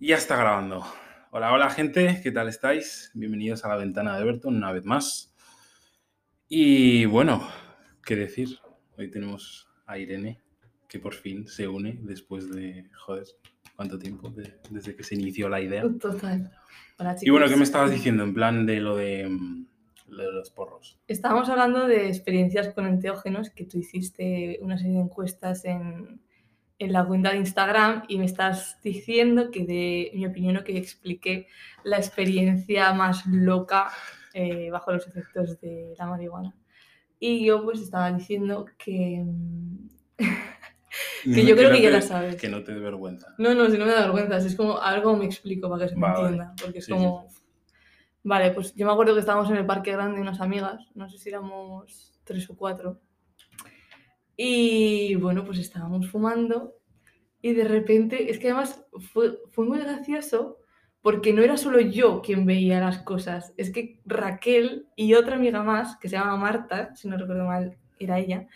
Ya está grabando. Hola, hola gente, ¿qué tal estáis? Bienvenidos a la ventana de Everton una vez más. Y bueno, ¿qué decir? Hoy tenemos a Irene, que por fin se une después de, joder, ¿cuánto tiempo? De- desde que se inició la idea. Total. Hola, Y bueno, ¿qué me estabas diciendo en plan de lo de, lo de los porros? Estábamos hablando de experiencias con enteógenos, que tú hiciste una serie de encuestas en, en la cuenta de Instagram y me estás diciendo que de mi opinión o que expliqué la experiencia más loca eh, bajo los efectos de la marihuana. Y yo pues estaba diciendo que... Que yo creo no que ya te- la sabes. Que no te dé vergüenza. No, no, si no me da vergüenza, es como algo me explico para que se me Vale, vale. entienda, porque es Sí, como... Vale, pues yo me acuerdo que estábamos en el parque grande unas amigas, no sé si éramos tres o cuatro, y bueno, pues estábamos fumando y de repente, es que además fue, fue muy gracioso porque no era solo yo quien veía las cosas, es que Raquel y otra amiga más, que se llama Marta, si no recuerdo mal, era ella,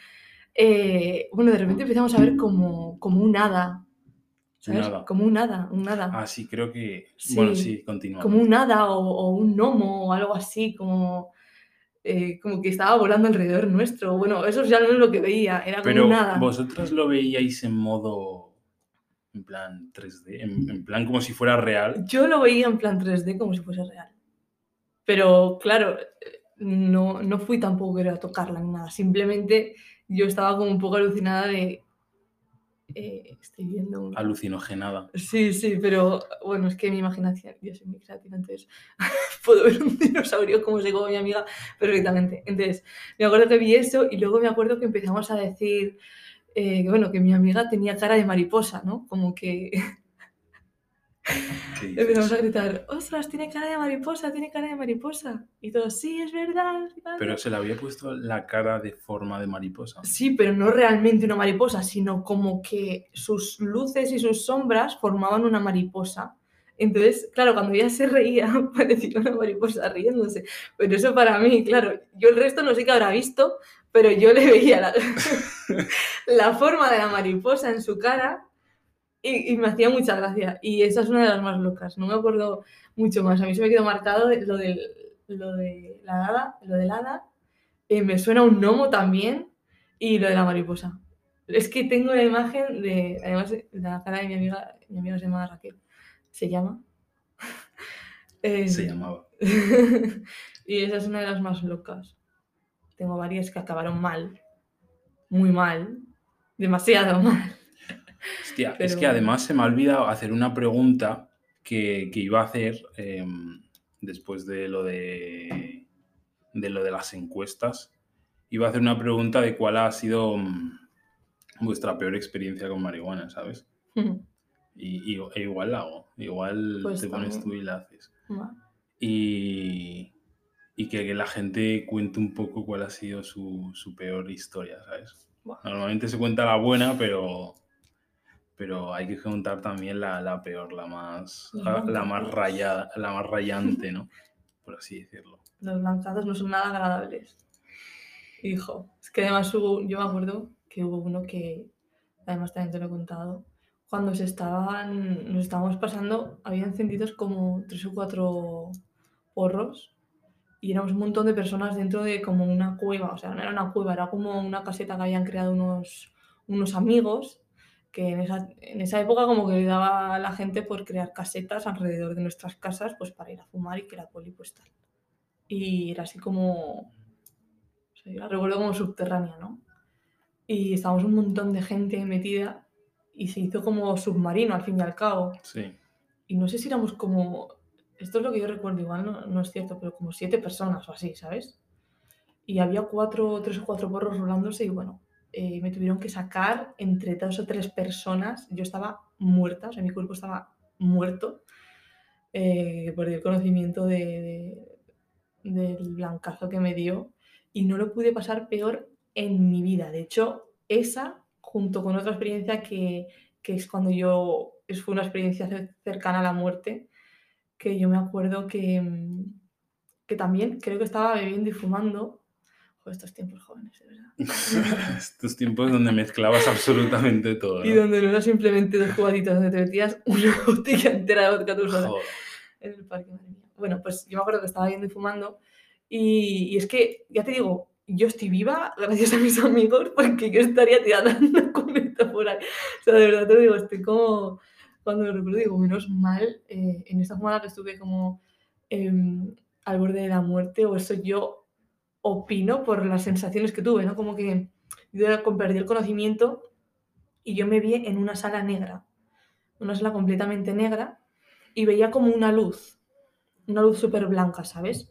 eh, bueno, de repente empezamos a ver como, como un hada, ¿sabes? hada. Como un hada, un hada. Ah, sí, creo que... Sí, Bueno, sí, continúa. como un hada o, o un gnomo o algo así, como, eh, como que estaba volando alrededor nuestro. Bueno, eso ya no es lo que veía, era como Pero un hada. vosotros lo veíais en modo, en plan 3D, en, en plan como si fuera real. Yo lo veía en plan 3D como si fuese real. Pero claro, no, no fui tampoco a tocarla ni nada. Simplemente yo estaba como un poco alucinada de... eh, estoy viendo un... Alucinogenada. Sí, sí, pero bueno, es que mi imaginación, yo soy muy creativa, entonces puedo ver un dinosaurio como se come mi amiga perfectamente. Entonces, me acuerdo que vi eso y luego me acuerdo que empezamos a decir eh, bueno, que mi amiga tenía cara de mariposa, ¿no? Como que empezamos a gritar, ostras, tiene cara de mariposa, tiene cara de mariposa. Y todos, sí, es verdad. es verdad". Pero se le había puesto la cara de forma de mariposa. Sí, pero no realmente una mariposa, sino como que sus luces y sus sombras formaban una mariposa. Entonces, claro, cuando ella se reía, parecía una mariposa riéndose. Pero eso para mí, claro, yo el resto no sé qué habrá visto, pero yo le veía la, la forma de la mariposa en su cara y, y me hacía mucha gracia. Y esa es una de las más locas, no me acuerdo mucho más. A mí se me quedó marcado lo, del, lo de la hada, lo del hada, eh, me suena un gnomo también y lo de la mariposa. Es que tengo la imagen de, además, de la cara de mi amiga, mi amiga se llama Raquel, se llama. Eh, Se llamaba. y esa es una de las más locas. Tengo varias que acabaron mal, muy mal, demasiado mal. Hostia, es que además se me ha olvidado hacer una pregunta que, que iba a hacer em, después de lo de, de lo de las encuestas. Iba a hacer una pregunta de cuál ha sido mm, vuestra peor experiencia con marihuana, ¿sabes? Y, y- e igual la hago. Igual Pues te pones también. tú y la haces. Y, y que, que la gente cuente un poco cuál ha sido su, su peor historia, ¿sabes? Buah. Normalmente se cuenta la buena, pero, pero hay que contar también la, la peor, la más, la, la más rayada, la más rayante, ¿no? Por así decirlo. Los blancazos no son nada agradables. Hijo, es que además hubo, yo me acuerdo que hubo uno que, además también te lo he contado, cuando se estaban, nos estábamos pasando, había encendidos como tres o cuatro porros y éramos un montón de personas dentro de como una cueva, o sea, no era una cueva, era como una caseta que habían creado unos, unos amigos que en esa, en esa época como que le daba a la gente por crear casetas alrededor de nuestras casas pues para ir a fumar y que la poli pues tal. Y era así como, o sea, yo la recuerdo como subterránea, ¿no? Y estábamos un montón de gente metida y se hizo como submarino al fin y al cabo. Sí. Y no sé si éramos como, esto es lo que yo recuerdo, igual no, no es cierto, pero como siete personas o así, ¿sabes? Y había cuatro, tres o cuatro porros rolándose y bueno, eh, me tuvieron que sacar entre dos o tres personas. Yo estaba muerta, o sea, mi cuerpo estaba muerto eh, por el conocimiento de, de- del blancazo que me dio y no lo pude pasar peor en mi vida. De hecho, esa, junto con otra experiencia que, que es cuando yo, fue una experiencia cer- cercana a la muerte, que yo me acuerdo que, mm, que también creo que estaba bebiendo y fumando. Joder, estos tiempos jóvenes, de verdad. Estos tiempos donde mezclabas absolutamente todo. Y donde no era simplemente dos jugaditas, donde te metías una botella entera de vodka en el parque, madre mía. Bueno, pues yo me acuerdo que estaba yendo y fumando y, y es que, ya te digo, yo estoy viva gracias a mis amigos porque yo estaría una cometa por ahí. O sea, de verdad te digo, estoy como, cuando lo recuerdo digo, menos mal, eh, en esta semana que estuve como em, al borde de la muerte, o eso yo opino por las sensaciones que tuve, ¿no? Como que yo perdí el conocimiento y yo me vi en una sala negra, una sala completamente negra, y veía como una luz, una luz súper blanca, ¿sabes?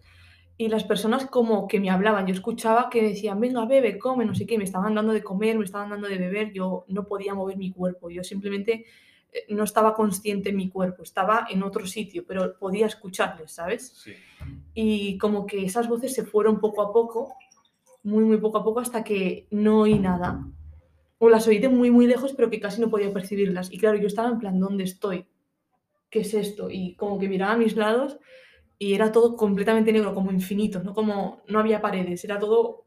Y las personas como que me hablaban, yo escuchaba que decían, venga, bebe, come, no sé qué, me estaban dando de comer, me estaban dando de beber, yo no podía mover mi cuerpo, yo simplemente eh, no estaba consciente en mi cuerpo, estaba en otro sitio, pero podía escucharles, ¿sabes? Sí. y como que esas voces se fueron poco a poco, muy, muy poco a poco, hasta que no oí nada. O las oí de muy, muy lejos, pero que casi no podía percibirlas. Y claro, yo estaba en plan, ¿dónde estoy? ¿Qué es esto? Y como que miraba a mis lados y era todo completamente negro, como infinito, ¿no? Como no había paredes, era todo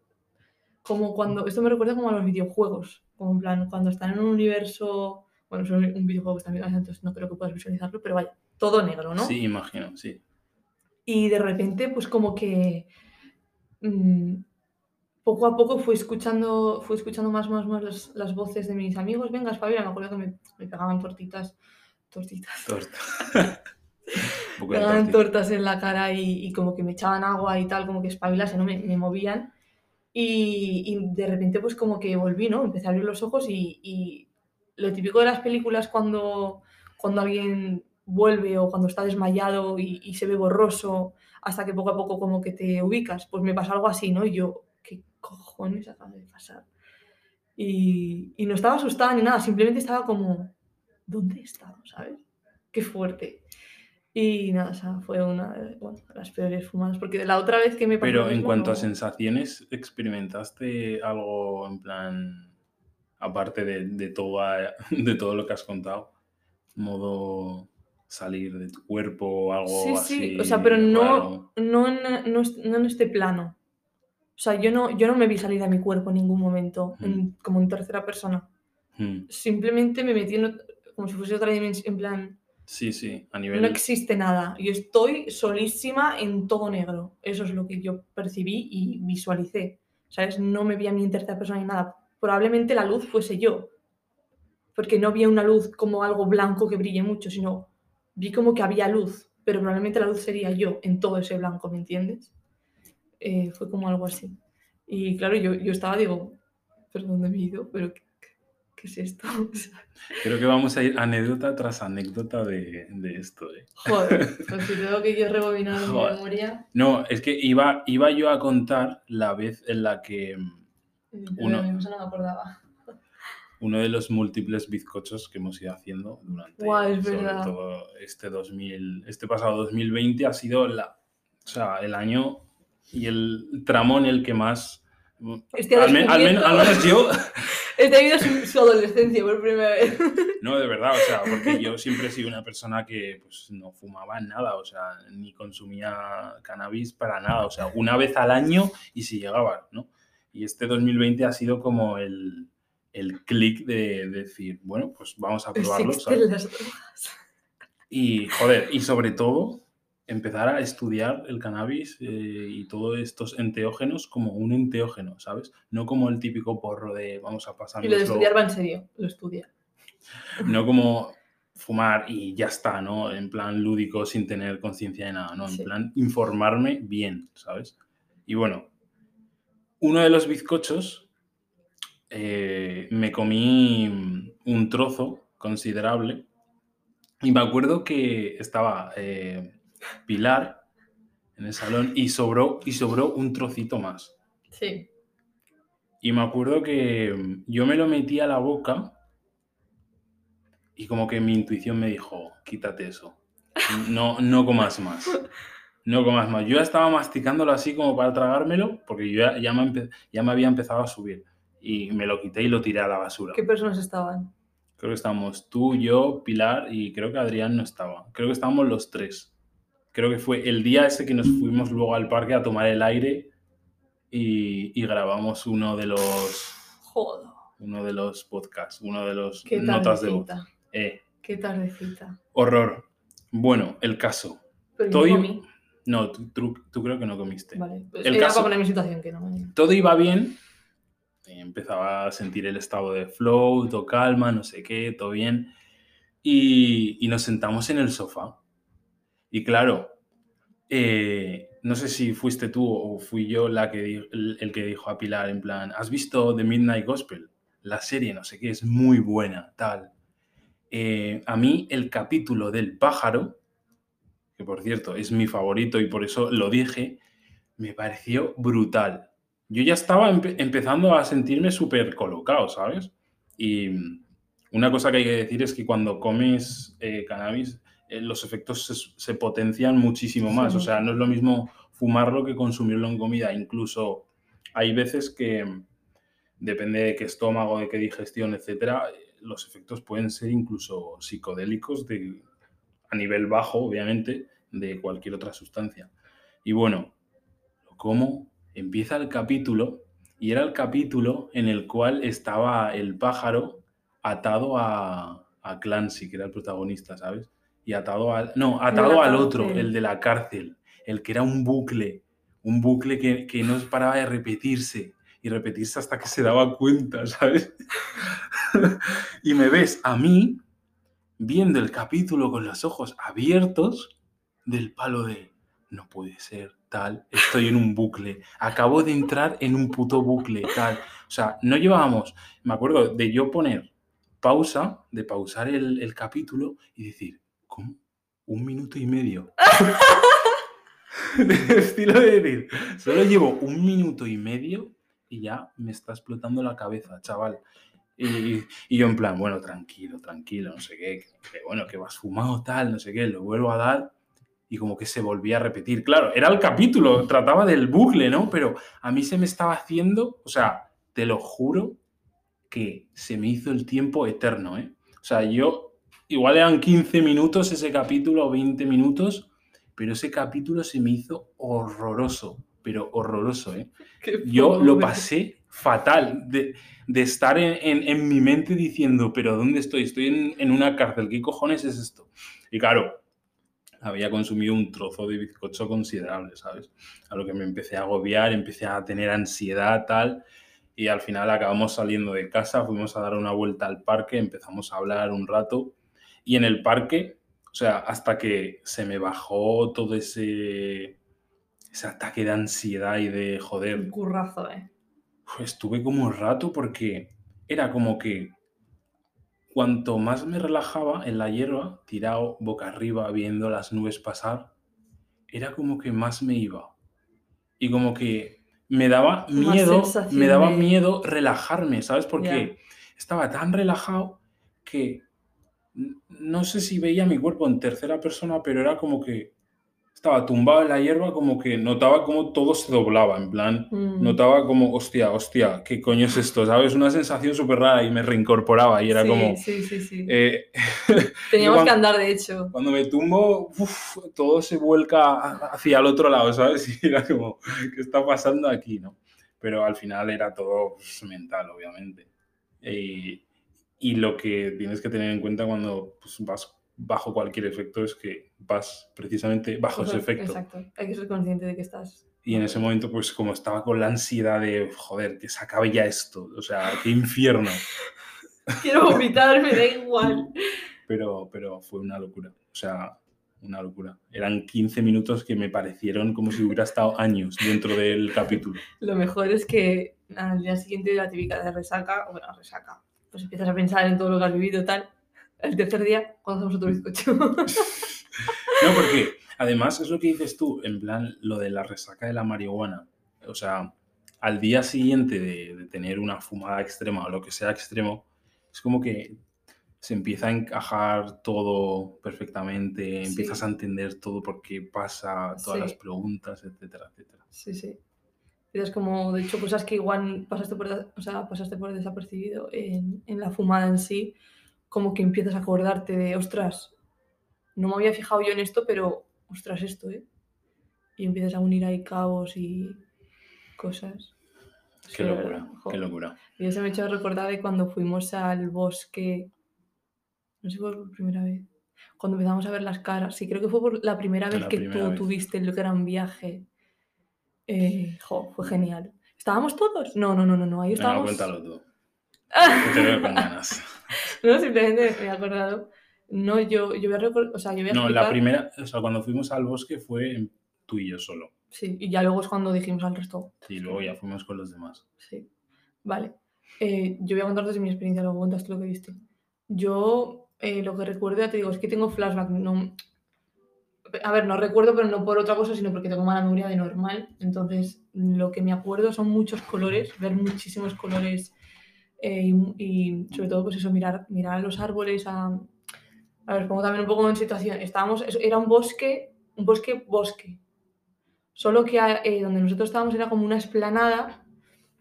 como cuando, esto me recuerda como a los videojuegos, como en plan, cuando están en un universo, bueno, es un videojuego también, entonces no creo que puedas visualizarlo, pero vaya, todo negro, ¿no? Sí, imagino, sí. Y de repente, pues como que mm, poco a poco fui escuchando, fui escuchando más, más, más las, las voces de mis amigos. Venga, espabila, me acuerdo que me, me pegaban tortitas, tortitas, Torta. Me pegaban tortas en la cara y, y como que me echaban agua y tal, como que espabilase, ¿no? Me, me movían. Y, y de repente, pues como que volví, ¿no? Empecé a abrir los ojos y, y lo típico de las películas cuando, cuando alguien vuelve o cuando está desmayado y, y se ve borroso hasta que poco a poco como que te ubicas, pues me pasó algo así, ¿no? Y yo, ¿qué cojones acaba de pasar? Y, y no estaba asustada ni nada, simplemente estaba como, ¿dónde he estado? ¿Sabes? Qué fuerte. Y nada, o sea, fue una de, bueno, de las peores fumadas, porque la otra vez que me pasó Pero en cuanto a sensaciones, ¿experimentaste algo en plan, aparte de, de, toda- de todo lo que has contado? Modo salir de tu cuerpo o algo Sí, así. sí, o sea, pero no, no, en, no, no en este plano. O sea, yo no, yo no me vi salir de mi cuerpo en ningún momento, en- como en tercera persona. Hmm. Simplemente me metí en como si fuese otra dimensión, en plan, Sí, sí, a nivel... no existe nada. Yo estoy solísima en todo negro. Eso es lo que yo percibí y visualicé. ¿Sabes? No me vi a mí en tercera persona ni nada. Probablemente la luz fuese yo. Porque no había una luz como algo blanco que brille mucho, sino vi como que había luz. Pero probablemente la luz sería yo en todo ese blanco, ¿me entiendes? Eh, fue como algo así. Y claro, yo, yo estaba, digo, ¿pero dónde me he ido? ¿Pero qué, qué- es esto? Creo que vamos a ir anécdota tras anécdota de, de esto. ¿eh? Joder, pues si tengo que yo rebobinar mi memoria. No, es que iba, iba yo a contar la vez en la que mm, Uno. Eso no me acordaba. uno de los múltiples bizcochos que hemos ido haciendo durante Guau, es sobre verdad. todo este 2000, este pasado 2020 ha sido la, o sea, el año y el tramo en el que más Estoy al, men- al men- descubriendo- al menos yo He tenido su, su adolescencia por primera vez. no de verdad o sea porque yo siempre he sido una persona que pues no fumaba nada o sea ni consumía cannabis para nada o sea una vez al año y si llegaba no y este 2020 ha sido como el el clic de, decir bueno pues vamos a probarlo ¿sabes? Las. Y, joder, y sobre todo, empezar a estudiar el cannabis eh, y todos estos enteógenos como un enteógeno, ¿sabes? No como el típico porro de vamos a pasar. Y lo de estudiar va en serio, lo estudia. No como fumar y ya está, ¿no? En plan lúdico sin tener conciencia de nada, ¿no? En Sí. plan informarme bien, ¿sabes? Y bueno, uno de los bizcochos eh, me comí un trozo considerable y me acuerdo que estaba eh, Pilar en el salón y sobró, y sobró un trocito más. Sí. Y me acuerdo que mm, yo me lo metí a la boca y como que mi intuición me dijo, quítate eso. No, no comas más. No comas más. Yo ya estaba masticándolo así como para tragármelo porque yo ya, ya me, ya me había empezado a subir. Y me lo quité y lo tiré a la basura. ¿Qué personas estaban? Creo que estábamos tú, yo, Pilar y creo que Adrián no estaba. Creo que estábamos los tres. Creo que fue el día ese que nos fuimos luego al parque a tomar el aire y, y grabamos uno de los Joder. uno de los podcasts, uno de los Qué notas de voz. tardecita. Eh, Qué tardecita. horror. Bueno, el caso. Pero comí. No, tú, tú- tú creo que no comiste. Vale. Pues El era caso- mi situación que no. Todo iba bien. Empezaba a sentir el estado de flow, todo calma, no sé qué, todo bien. Y, y nos sentamos en el sofá. Y claro, eh, no sé si fuiste tú o fui yo la que el que dijo a Pilar en plan, ¿has visto The Midnight Gospel? La serie, no sé qué, es muy buena, tal. Eh, a mí el capítulo del pájaro, que por cierto es mi favorito y por eso lo dije, me pareció brutal. Yo ya estaba empe- empezando a sentirme súper colocado, ¿sabes? Y una cosa que hay que decir es que cuando comes eh, cannabis, eh, los efectos se, se potencian muchísimo más. Sí. O sea, no es lo mismo fumarlo que consumirlo en comida. Incluso hay veces que, depende de qué estómago, de qué digestión, etcétera, eh, los efectos pueden ser incluso psicodélicos de, a nivel bajo, obviamente, de cualquier otra sustancia. Y bueno, lo como, empieza el capítulo y era el capítulo en el cual estaba el pájaro atado a, a Clancy, que era el protagonista, ¿sabes? Y atado al... No, atado al otro, el de la cárcel, el que era un bucle, un bucle que, que no paraba de repetirse y repetirse hasta que se daba cuenta, ¿sabes? y me ves a mí viendo el capítulo con los ojos abiertos del palo de no puede ser tal, estoy en un bucle, acabo de entrar en un puto bucle, tal. O sea, no llevábamos, me acuerdo de yo poner pausa, de pausar el, capítulo y decir, ¿cómo? Un minuto y medio. estilo de decir, solo llevo un minuto y medio y ya me está explotando la cabeza, chaval. Y, y yo en plan, bueno, tranquilo, tranquilo, no sé qué, que, bueno, que vas fumado tal, no sé qué, lo vuelvo a dar y como que se volvía a repetir. Claro, era el capítulo, trataba del bucle, ¿no? Pero a mí se me estaba haciendo, o sea, te lo juro que se me hizo el tiempo eterno, ¿eh? O sea, yo, igual eran 15 minutos ese capítulo o 20 minutos, pero ese capítulo se me hizo horroroso, pero horroroso, ¿eh? Yo lo pasé fatal de, estar en, mi mente diciendo, pero ¿dónde estoy? Estoy en, en una cárcel, ¿qué cojones es esto? Y claro, había consumido un trozo de bizcocho considerable, ¿sabes? A lo que me empecé a agobiar, empecé a tener ansiedad, tal, y al final acabamos saliendo de casa, fuimos a dar una vuelta al parque, empezamos a hablar un rato, y en el parque, o sea, hasta que se me bajó todo ese, ese ataque de ansiedad y de joder, Un currazo, eh. Estuve como un rato porque era como que cuanto más me relajaba en la hierba, tirado boca arriba viendo las nubes pasar, era como que más me iba. Y como que me daba miedo, me daba de- miedo relajarme, ¿sabes? Porque Ya. estaba tan relajado que no sé si veía mi cuerpo en tercera persona, pero era como que estaba tumbado en la hierba, como que notaba como todo se doblaba, en plan, Mm. notaba como, hostia, hostia, ¿qué coño es esto? ¿Sabes? Una sensación súper rara y me reincorporaba y era sí, como... Sí, sí, sí. eh, Teníamos cuando- que andar, de hecho. cuando me tumbo, uf, todo se vuelca hacia el otro lado, ¿sabes? Y era como, ¿qué está pasando aquí, no? Pero al final era todo pues, mental, obviamente. Y, y lo que tienes que tener en cuenta cuando pues, vas bajo cualquier efecto es que vas precisamente bajo ese efecto. Exacto. Hay que ser consciente de que estás. Y en ese momento, pues como estaba con la ansiedad de, joder, que se acabe ya esto, o sea, qué infierno. Quiero vomitar, me da igual. Pero, pero fue una locura, o sea, una locura. Eran 15 minutos que me parecieron como si hubiera estado años dentro del capítulo. Lo mejor es que al día siguiente la típica de resaca, bueno, resaca, pues empiezas a pensar en todo lo que has vivido tal. El tercer día, cuando hacemos otro bizcocho. No, porque además es lo que dices tú, en plan, lo de la resaca de la marihuana. O sea, al día siguiente de, de tener una fumada extrema o lo que sea extremo, es como que se empieza a encajar todo perfectamente, Sí. empiezas a entender todo por qué pasa, todas Sí. las preguntas, etcétera, etcétera. Sí, sí. Es como, de hecho, cosas que igual pasaste por, o sea, pasaste por desapercibido en, en la fumada en sí, como que empiezas a acordarte de, ostras, no me había fijado yo en esto, pero, ostras, esto, ¿eh? Y empiezas a unir ahí cabos y cosas. Qué locura, jo. qué locura. Y eso me ha hecho recordar de cuando fuimos al bosque. No sé si fue por primera vez. Cuando empezamos a ver las caras. Sí, creo que fue por la primera vez La que primera tú vez. tuviste el gran viaje. Eh, jo, fue genial. ¿Estábamos todos? No, no, no, no, no. Ahí estábamos. cuéntalo tú. te veo con ganas. No, simplemente me he acordado. No, yo, yo voy a recordar. O sea, yo voy a No, la explicar- primera, o sea, cuando fuimos al bosque fue tú y yo solo. Sí, y ya luego es cuando dijimos al resto. Y luego ya fuimos con los demás. Sí. Vale. Eh, yo voy a contar desde mi experiencia, luego cuentas tú lo que viste. Yo eh, lo que recuerdo, ya te digo, es que tengo flashback. No... A ver, no recuerdo, pero no por otra cosa, sino porque tengo mala memoria de normal. Entonces, lo que me acuerdo son muchos colores, ver muchísimos colores eh, y, sobre todo, pues eso, mirar, mirar a los árboles. A, a ver, pongo también un poco en situación. Estábamos, era un bosque, un bosque, bosque. Solo que eh, donde nosotros estábamos era como una esplanada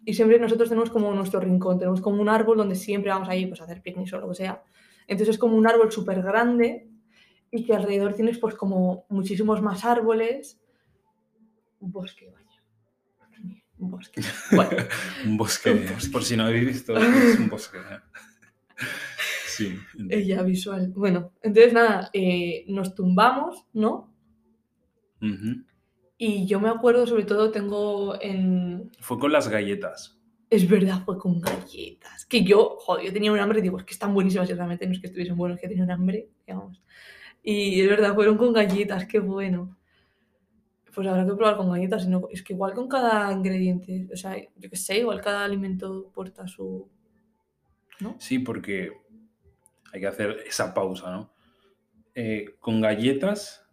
y siempre nosotros tenemos como nuestro rincón, tenemos como un árbol donde siempre vamos ahí pues, a hacer picnic o lo que sea. Entonces es como un árbol súper grande y que alrededor tienes pues como muchísimos más árboles. Un bosque. Un bosque. Bueno, un bosque, Un bosque. por si no habéis visto, es un bosque. Sí. ella visual. Bueno, entonces nada, eh, nos tumbamos, ¿no? Ujú. Y yo me acuerdo, sobre todo, tengo en, Fue con las galletas. Es verdad, fue con galletas. Que yo, joder, yo tenía un hambre, digo, es que están buenísimas realmente no es que estuviesen buenos, que tenía un hambre, digamos. Y es verdad, fueron con galletas, qué bueno. Pues habrá que probar con galletas, sino, es que igual con cada ingrediente, o sea, yo qué sé, igual cada alimento porta su... ¿No? Sí, porque hay que hacer esa pausa, ¿no? Eh, con galletas,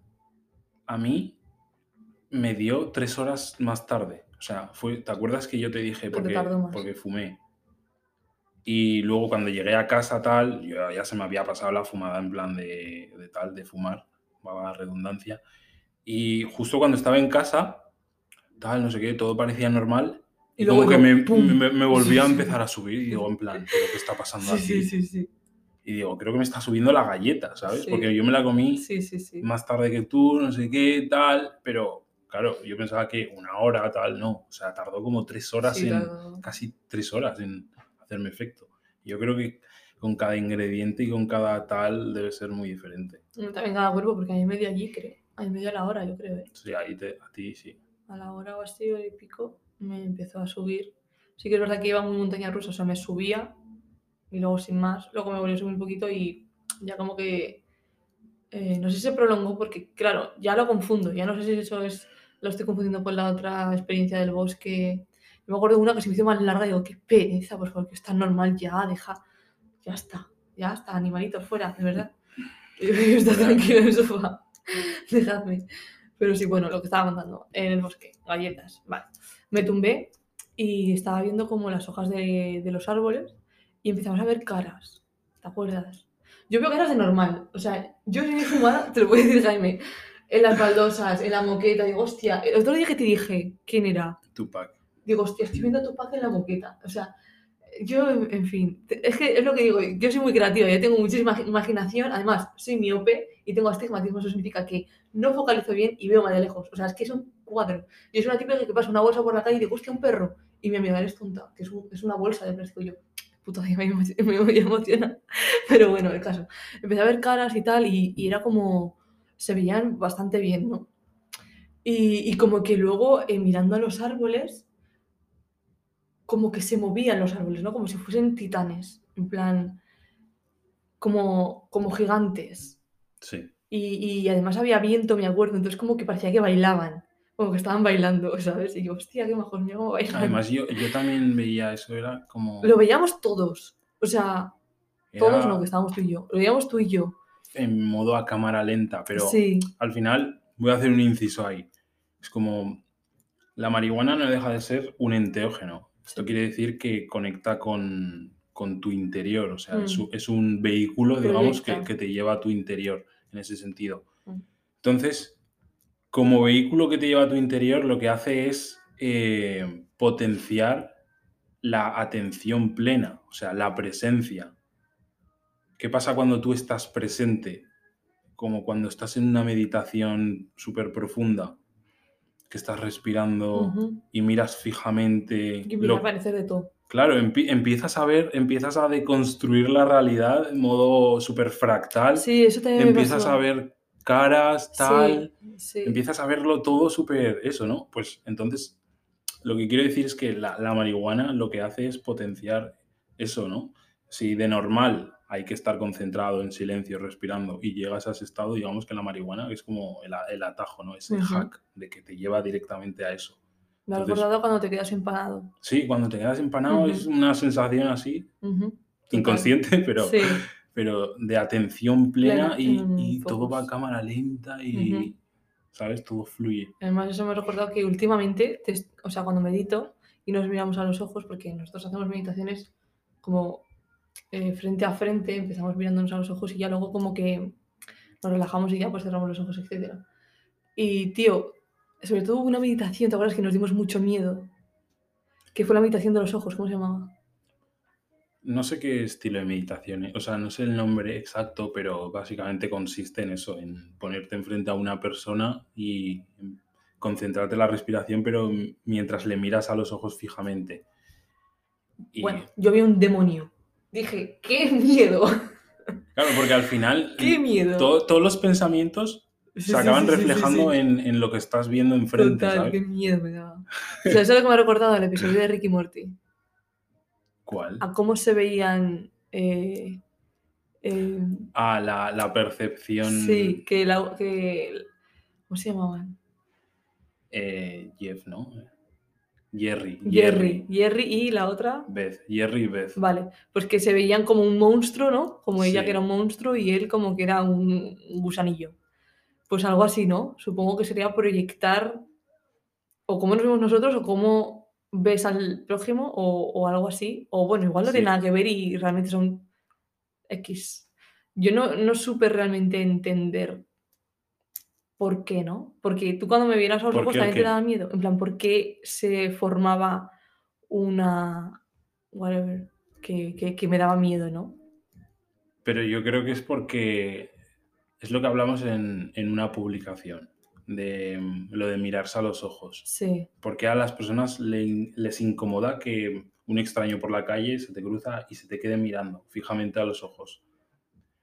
a mí me dio tres horas más tarde. O sea, fue, ¿te acuerdas que yo te dije porque, porque fumé? Y luego cuando llegué a casa tal, yo ya se me había pasado la fumada en plan de, de tal, de fumar, va la redundancia. Y justo cuando estaba en casa, tal, no sé qué, todo parecía normal. Y Y luego como que me, me, me volvió a Sí, sí. empezar a subir y digo, en plan, ¿pero qué está pasando Sí, aquí? sí, sí, sí. Y digo, creo que me está subiendo la galleta, ¿sabes? Sí. Porque yo me la comí Sí, sí, sí. más tarde que tú, no sé qué, tal, pero claro, yo pensaba que una hora, tal, no. O sea, tardó como tres horas Sí, en, tardó. casi tres horas en hacerme efecto. Yo creo que con cada ingrediente y con cada tal debe ser muy diferente. También cada cuerpo, porque a mí me dio allí, creo. A mí me dio a la hora, yo creo, ¿eh? Sea, ahí te- a ti sí. a la hora o así, hora y pico, me empezó a subir. Sí que es verdad que iba muy montaña rusa, o sea, me subía y luego sin más, luego me volvió a subir un poquito y ya como que, eh, no sé si se prolongó porque, claro, ya lo confundo, ya no sé si eso es, lo estoy confundiendo con la otra experiencia del bosque. Yo me acuerdo de una que se me hizo más larga y digo, qué pereza, pues porque es tan normal, ya, deja, ya está, ya está, animalitos fuera, de verdad. Y yo estar tranquilo en el sofá, dejadme. Pero sí, bueno, lo que estaba contando, en el bosque, galletas, vale. Me tumbé y estaba viendo como las hojas de, de los árboles y empezamos a ver caras, ¿te acuerdas? Yo veo caras de normal, o sea, yo soy fumada, te lo voy a decir Jaime, en las baldosas, en la moqueta, digo, hostia, el otro día que te dije, ¿quién era? Tupac. Digo, hostia, estoy viendo a Tupac en la moqueta, o sea, yo, en fin, es que es lo que digo, yo soy muy creativa, yo tengo muchísima imaginación, además, soy miope y tengo astigmatismo, eso significa que no focalizo bien y veo más de lejos, o sea, es que es un cuadro. Yo soy una típica que pasa una bolsa por la calle y digo, hostia, un perro, y mi amiga, eres tonta, que es, un- es una bolsa de plástico, y yo, puta, me, me, emociona, pero bueno, el caso. Empecé a ver caras y tal, y, era como, se veían bastante bien, ¿no? Y, y como que luego, eh, mirando a los árboles, como que se movían los árboles, ¿no? Como si fuesen titanes, en plan, como, como gigantes. Sí. Y, y además había viento, me acuerdo, entonces como que parecía que bailaban, como que estaban bailando, ¿sabes? Y yo, hostia, qué majos, mira cómo bailan. Además, yo, yo también veía eso, era como... Lo veíamos todos, o sea, era todos no, que estábamos tú y yo, lo veíamos tú y yo. en modo a cámara lenta, pero sí, al final voy a hacer un inciso ahí. Es como la marihuana no deja de ser un enteógeno. Esto quiere decir que conecta con, con tu interior, o sea, es, Mm. un- es un vehículo, digamos, que, que te lleva a tu interior en ese sentido. Mm. Entonces, como vehículo que te lleva a tu interior, lo que hace es eh, potenciar la atención plena, o sea, la presencia. ¿Qué pasa cuando tú estás presente? Como cuando estás en una meditación súper profunda, que estás respirando y miras fijamente. Y empieza lo- a aparecer de todo. Claro, empie- empiezas a ver, empiezas a deconstruir la realidad en modo súper fractal. Sí, eso me empiezas pasó. a ver caras, tal. Sí, sí. Empiezas a verlo todo súper eso, ¿no? Pues entonces, lo que quiero decir es que la, la marihuana lo que hace es potenciar eso, ¿no? Si de normal hay que estar concentrado en silencio, respirando, y llegas a ese estado, digamos que la marihuana es como el, atajo, ¿no? Ese hack de que te lleva directamente a eso. Me Entonces- recordado cuando te quedas empanado. Sí, cuando te quedas empanado es una sensación así, inconsciente, pero, Sí, pero de atención plena Plena, y, todo va a cámara lenta y. ¿sabes? Todo fluye. además eso me ha recordado que últimamente, te o sea, cuando medito y nos miramos a los ojos, porque nosotros hacemos meditaciones como eh, frente a frente, empezamos mirándonos a los ojos y ya luego como que nos relajamos y ya pues cerramos los ojos, etc. Y tío, sobre todo una meditación, ¿te acuerdas que nos dimos mucho miedo? Que fue la meditación de los ojos, ¿cómo se llamaba? No sé qué estilo de meditación, ¿eh? o sea, no sé el nombre exacto, pero básicamente consiste en eso, en ponerte enfrente a una persona y concentrarte en la respiración, pero mientras le miras a los ojos fijamente. Y, Bueno, yo vi un demonio. Dije, ¡qué miedo! Claro, porque al final ¡Qué miedo! to- todos los pensamientos se acaban sí, sí, sí, reflejando. En, en lo que estás viendo enfrente, Total, ¿sabes? qué miedo me daba. O sea, eso es lo que me ha recordado el episodio de Ricky Morty. ¿Cuál? A cómo se veían. eh, eh, Ah, la, la percepción. sí, que, la, que. ¿Cómo se llamaban? eh, Jeff, ¿no? Jerry. Jerry. Jerry y la otra. Beth. Jerry y Beth. Vale, pues que se veían como un monstruo, ¿no? Como ella Sí. que era un monstruo y él como que era un, un gusanillo. Pues algo así, ¿no? Supongo que sería proyectar o cómo nos vemos nosotros o cómo ves al prójimo o, o algo así. O bueno, igual no Sí. tiene nada que ver y realmente son X. Yo no, no supe realmente entender por qué, ¿no? Porque tú cuando me vieras a los ¿Por ojos también te daba miedo. En plan, ¿por qué se formaba una... whatever, que, que- que me daba miedo, ¿no? Pero yo creo que es porque es lo que hablamos en, en una publicación, de mm, lo de mirarse a los ojos. Sí, Porque a las personas le- les incomoda que un extraño por la calle se te cruza y se te quede mirando fijamente a los ojos.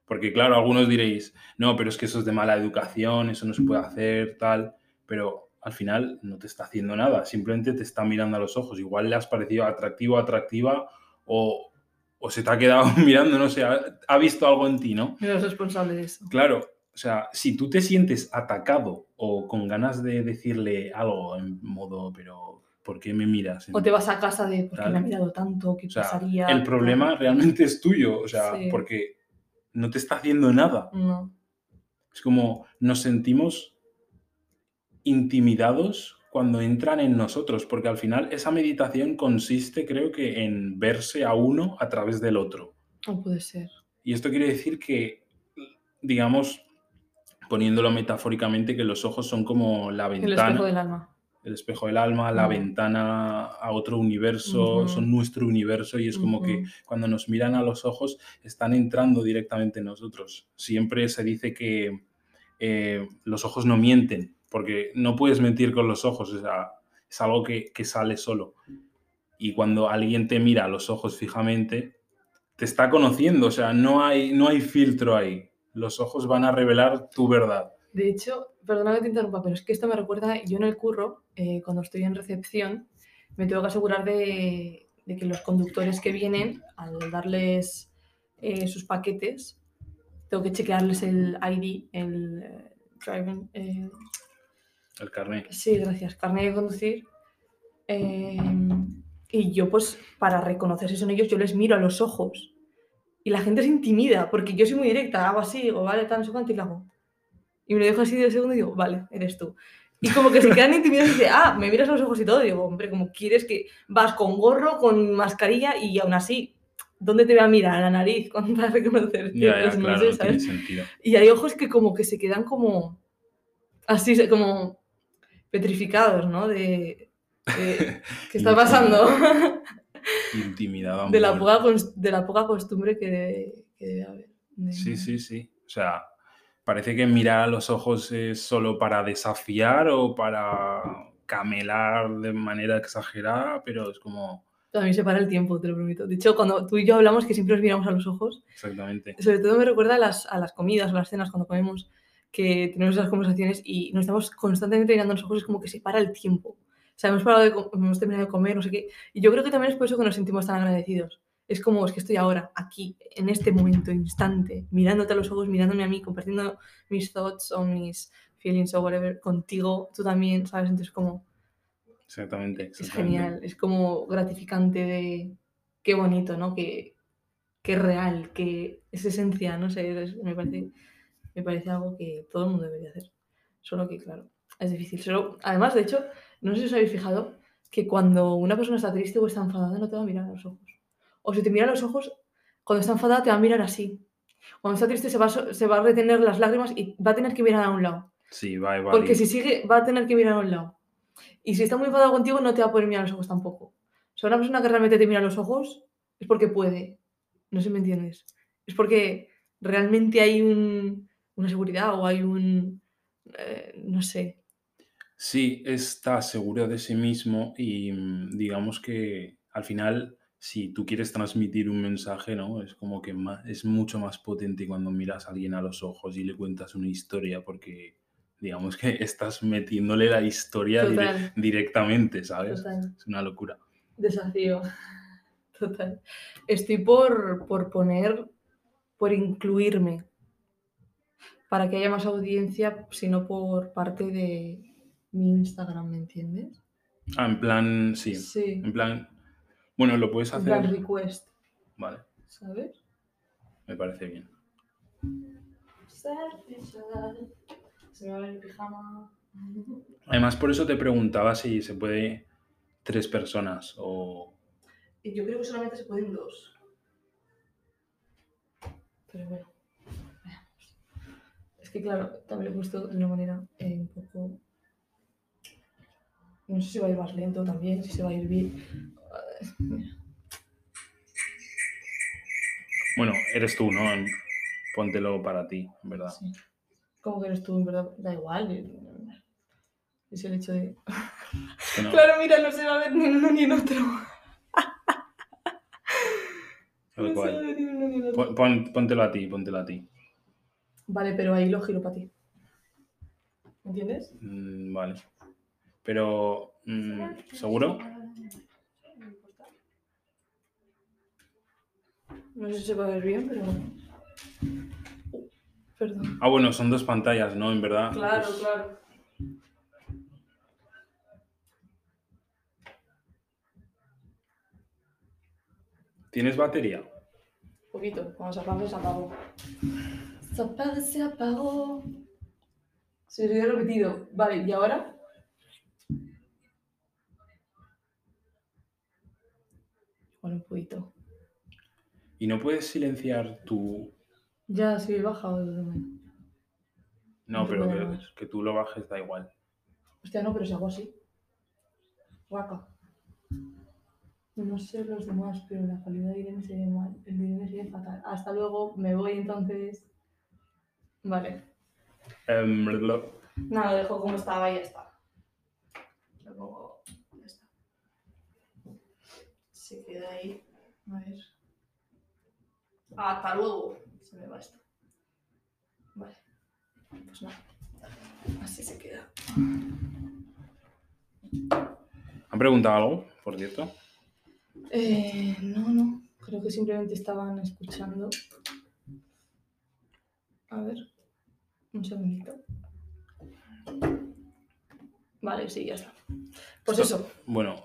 Porque claro, algunos diréis, no, pero es que eso es de mala educación, eso no se puede hacer, tal. Pero al final no te está haciendo nada, simplemente te está mirando a los ojos. Igual le has parecido atractivo, atractiva, o, o se te ha quedado mirando, no sé, ha, ha visto algo en ti, ¿no? eres responsable de eso. Claro, o sea, si tú te sientes atacado o con ganas de decirle algo en modo, pero ¿por qué me miras? O te vas a casa de, ¿por qué me ha mirado tanto? ¿Qué O sea, pasaría? el problema realmente es tuyo, o sea, Sí. porque no te está haciendo nada. No. Es como nos sentimos intimidados cuando entran en nosotros, porque al final esa meditación consiste, creo que, en verse a uno a través del otro. No puede ser. Y esto quiere decir que, digamos, poniéndolo metafóricamente, que los ojos son como la El ventana, espejo del alma. El espejo del alma, la ventana a otro universo, son nuestro universo y es como que cuando nos miran a los ojos están entrando directamente en nosotros. Siempre se dice que eh, los ojos no mienten, porque no puedes mentir con los ojos, o sea, es algo que, que sale solo. Y cuando alguien te mira a los ojos fijamente, te está conociendo, o sea, no hay, no hay filtro ahí. Los ojos van a revelar tu verdad. De hecho, perdona que te interrumpa, pero es que esto me recuerda, yo en el curro, eh, cuando estoy en recepción, me tengo que asegurar de, de que los conductores que vienen, al darles eh, sus paquetes, tengo que chequearles el ID, el eh, driving, eh, El carnet. sí, gracias, carnet de conducir. y yo, pues, para reconocer si son ellos, yo les miro a los ojos. Y la gente se intimida, porque yo soy muy directa, hago así, digo, vale, tal, no sé cuánto, y lo hago. Y me lo dejo así de segundo y digo, vale, eres tú. Y como que se quedan intimidados y dicen, ah, me miras a los ojos y todo. Y digo, hombre, como quieres que vas con gorro, con mascarilla y aún así, ¿dónde te voy a mirar? A la nariz, para reconocerte. Ya, ya, Pues claro, no ¿sabes? tiene sentido. Y hay ojos que como que se quedan como así, como petrificados, ¿no? De, de- ¿qué está pasando? Intimidado. de, la poca, de la poca costumbre que debe, que debe haber. de- Sí, sí, sí. O sea, parece que mirar a los ojos es solo para desafiar o para camelar de manera exagerada, pero es como... A mí se para el tiempo, te lo prometo. De hecho, cuando tú y yo hablamos, que siempre nos miramos a los ojos, Exactamente. sobre todo me recuerda a las, a las comidas o las cenas cuando comemos, que tenemos esas conversaciones y nos estamos constantemente mirando a los ojos, es como que se para el tiempo. O sea, hemos, parado de hemos terminado de comer, no sé qué. Y yo creo que también es por eso que nos sentimos tan agradecidos. Es como, es que estoy ahora, aquí, en este momento, instante, mirándote a los ojos, mirándome a mí, compartiendo mis thoughts o mis feelings o whatever contigo, tú también, ¿sabes? Entonces, como, Exactamente. es exactamente. genial, es como gratificante de qué bonito, ¿no? Que, que es real, que es esencia, no sé, es- me, parece, me parece algo que todo el mundo debería hacer. Solo que, claro, es difícil. Solo, además, de hecho, no sé si os habéis fijado que cuando una persona está triste o está enfadada no te va a mirar a los ojos. O si te mira a los ojos, cuando está enfadada te va a mirar así. Cuando está triste se va, a se va a retener las lágrimas y va a tener que mirar a un lado. Sí, va a. Porque si sigue, va a tener que mirar a un lado. Y si está muy enfadado contigo, no te va a poder mirar a los ojos tampoco. O sea, una persona que realmente te mira a los ojos es porque puede. No sé si me entiendes. Es porque realmente hay un- una seguridad o hay un. eh, no sé. Sí, está seguro de sí mismo y mm, digamos que al final, si tú quieres transmitir un mensaje, ¿no? Es como que ma- es mucho más potente cuando miras a alguien a los ojos y le cuentas una historia porque digamos que estás metiéndole la historia dire- directamente, ¿sabes? Total. Es una locura. Desafío. Total. Estoy por, por poner, por incluirme, para que haya más audiencia, sino por parte de mi Instagram, ¿me entiendes? Ah, en plan, sí, Sí. en plan, bueno, lo puedes En plan hacer, request, vale, ¿sabes? me parece bien. Se me va a ver el pijama. Además, por eso te preguntaba si se puede tres personas o... Yo creo que solamente se pueden dos. Pero bueno, veamos. Es que claro, también lo he puesto de una manera eh, un poco. No sé si va a ir más lento también, si se va a ir bien. Bueno, eres tú, ¿no? Póntelo para ti, en verdad. Sí. ¿Cómo que eres tú? En verdad, da igual. eh, Es el hecho de. No- Claro, mira, no se va a ver ni en uno ni en otro. tal No se va a cual. ver ni en uno ni en otro. Pon- pon- póntelo a ti, póntelo a ti. Vale, pero ahí lo giro para ti. ¿Me entiendes? Mm, vale. Pero, mm, ¿seguro? No sé si se va a ver bien, pero. Uh, perdón. Ah, bueno, son dos pantallas, ¿no? En verdad. Claro, Pues, claro. ¿Tienes batería? Poquito. Cuando se apague, se apagó. Se se apagó. Se lo he repetido. Vale, ¿y ahora? Bueno, un poquito. ¿Y no puedes silenciar tu... Ya, sí, he bajado el volumen. No, pero que, que tú lo bajes da igual. Hostia, no, pero si hago así. Guaca. No sé los demás, pero la calidad de Irene se ve mal. El de Irene se ve fatal. Hasta luego, me voy entonces. Vale. Em, lo- Nada, lo dejo como estaba y ya está. Lo pongo. Ya está. Se queda ahí. A ver. Hasta luego. Se me va esto. Vale. Pues nada. Así se queda. ¿Han preguntado algo, por cierto? Eh, no, no. Creo que simplemente estaban escuchando. A ver. Un segundito. Vale, sí, ya está. Pues Esto- eso. Bueno,